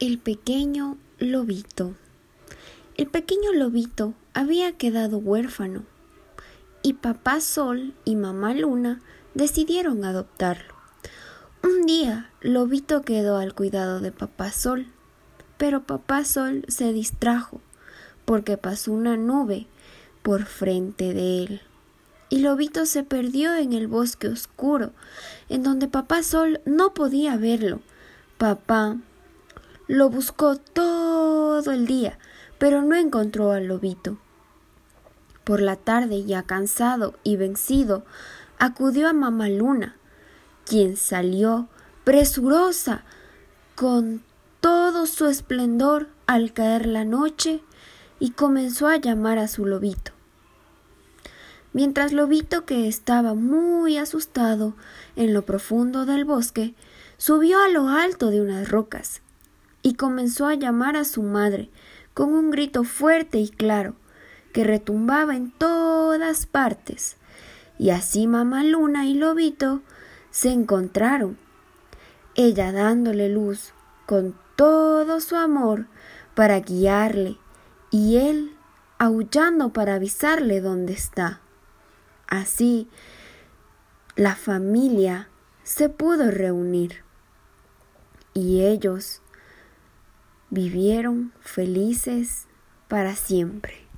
El pequeño lobito. El pequeño lobito había quedado huérfano y papá Sol y mamá Luna decidieron adoptarlo. Un día, Lobito quedó al cuidado de papá Sol, pero papá Sol se distrajo porque pasó una nube por frente de él. Y Lobito se perdió en el bosque oscuro, en donde papá Sol no podía verlo. Papá lo buscó todo el día, pero no encontró al lobito. Por la tarde, ya cansado y vencido, acudió a mamá Luna, quien salió presurosa con todo su esplendor al caer la noche y comenzó a llamar a su lobito. Mientras Lobito, que estaba muy asustado en lo profundo del bosque, subió a lo alto de unas rocas y comenzó a llamar a su madre con un grito fuerte y claro que retumbaba en todas partes. Y así mamá Luna y Lobito se encontraron, ella dándole luz con todo su amor para guiarle y él aullando para avisarle dónde está. Así, la familia se pudo reunir y ellos vivieron felices para siempre.